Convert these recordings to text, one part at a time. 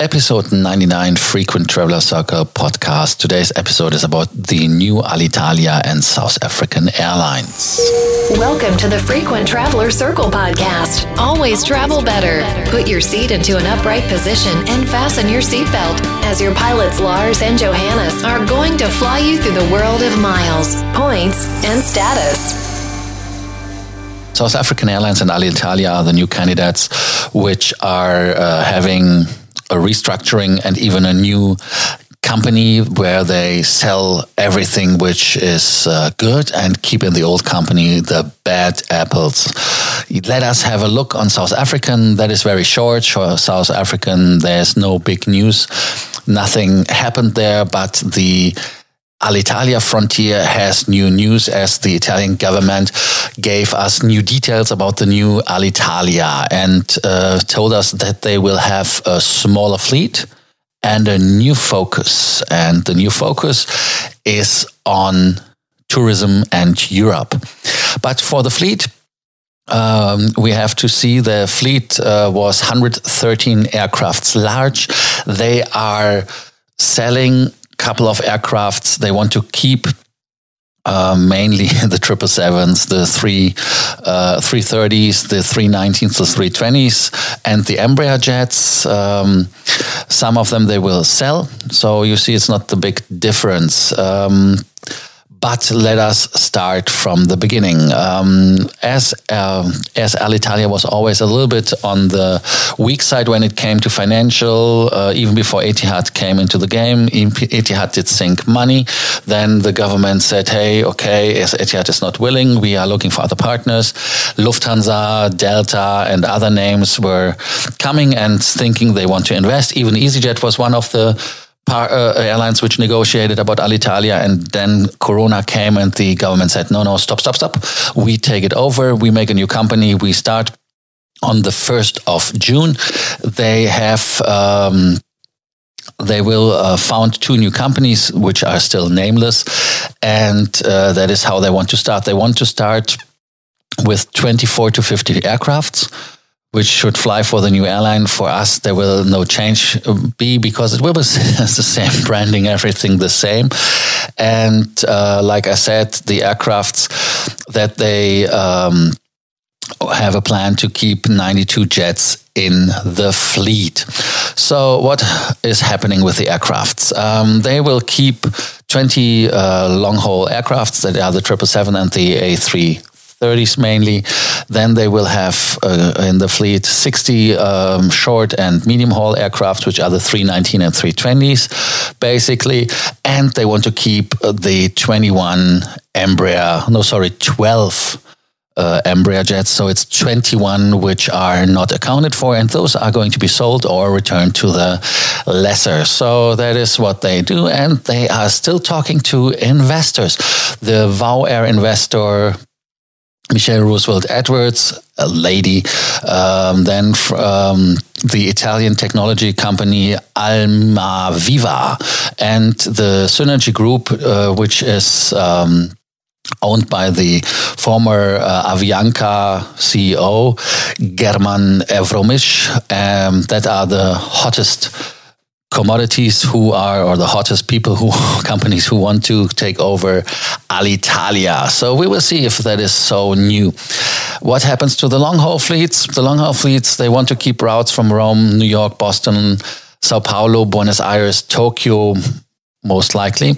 Episode 99 Frequent Traveler Circle podcast. Today's episode is about the new Alitalia and South African Airlines. Welcome to the Frequent Traveler Circle podcast. Always travel better. Put your seat into an upright position and fasten your seatbelt as your pilots Lars and Johannes are going to fly you through the world of miles, points, and status. South African Airlines and Alitalia are the new candidates which are uh, having a restructuring and even a new company where they sell everything which is uh, good and keep in the old company the bad apples. Let us have a look on South African. That is very short. South African, there's no big news. Nothing happened there, but the Alitalia Frontier has new news as the Italian government gave us new details about the new Alitalia and uh, told us that they will have a smaller fleet and a new focus. And the new focus is on tourism and Europe. But for the fleet, um, we have to see the fleet uh, was 113 aircrafts large. They are selling couple of aircrafts they want to keep uh, mainly the triple sevens, the three uh, three thirties, the three nineteens, the three twenties, and the Embraer jets. Um, some of them they will sell, so you see it's not the big difference. Um, but let us start from the beginning. Um, as uh, as Alitalia was always a little bit on the weak side when it came to financial, uh, even before Etihad came into the game, Etihad did sink money. Then the government said, "Hey, okay, as Etihad is not willing, we are looking for other partners." Lufthansa, Delta, and other names were coming and thinking they want to invest. Even EasyJet was one of the par, uh, airlines which negotiated about Alitalia, and then Corona came, and the government said, "No, no, stop, stop, stop. We take it over. We make a new company. We start." On the 1st of June, they have um, they will uh, found two new companies which are still nameless and uh, that is how they want to start they want to start with 24 to 50 aircrafts which should fly for the new airline. For us, there will no change be because it will be the same branding, everything the same. And uh, like I said, the aircrafts that they um, have a plan to keep 92 jets in the fleet. So, what is happening with the aircrafts? Um, they will keep 20 uh, long haul aircrafts that are the 777 and the A3 30s mainly. Then they will have uh, in the fleet 60 um, short and medium haul aircraft, which are the 319 and 320s, basically. And they want to keep the 21 Embraer, no, sorry, 12 uh, Embraer jets. So it's 21 which are not accounted for, and those are going to be sold or returned to the lessor. So that is what they do, and they are still talking to investors. The WOW Air investor Michele Roosevelt Edwards, a lady, um, then um, the Italian technology company Almaviva, and the Synergy Group, uh, which is um, owned by the former uh, Avianca CEO, German Efromovich. Um, that are the hottest commodities who are or the hottest people who companies who want to take over Alitalia. So we will see if that is so new. What happens to the long haul fleets? The long haul fleets they want to keep routes from Rome, New York, Boston, Sao Paulo, Buenos Aires, Tokyo most likely.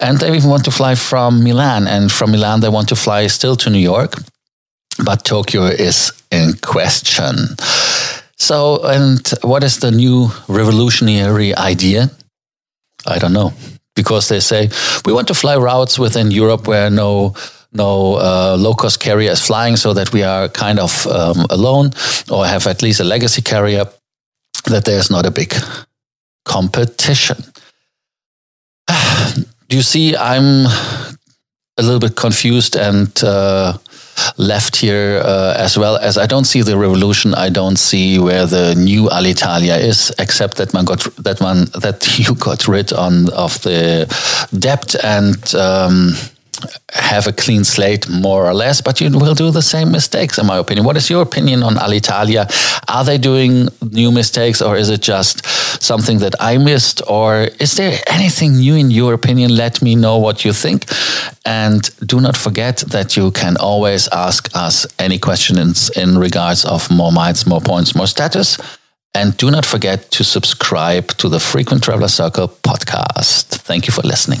And they even want to fly from Milan and from Milan they want to fly still to New York. But Tokyo is in question. So, and what is the new revolutionary idea? I don't know. Because they say we want to fly routes within Europe where no no uh, low cost carrier is flying, so that we are kind of um, alone or have at least a legacy carrier. That there's not a big competition. Do you see? I'm a little bit confused and. Uh, left here uh, as well as I don't see the revolution. I don't see where the new Alitalia is, except that man got that one that you got rid on of the debt and. Um, have a clean slate more or less, but you will do the same mistakes, in my opinion. What is your opinion on Alitalia? Are they doing new mistakes or is it just something that I missed? Or is there anything new in your opinion? Let me know what you think. And do not forget that you can always ask us any questions in regards of more miles, more points, more status. And do not forget to subscribe to the Frequent Traveler Circle podcast. Thank you for listening.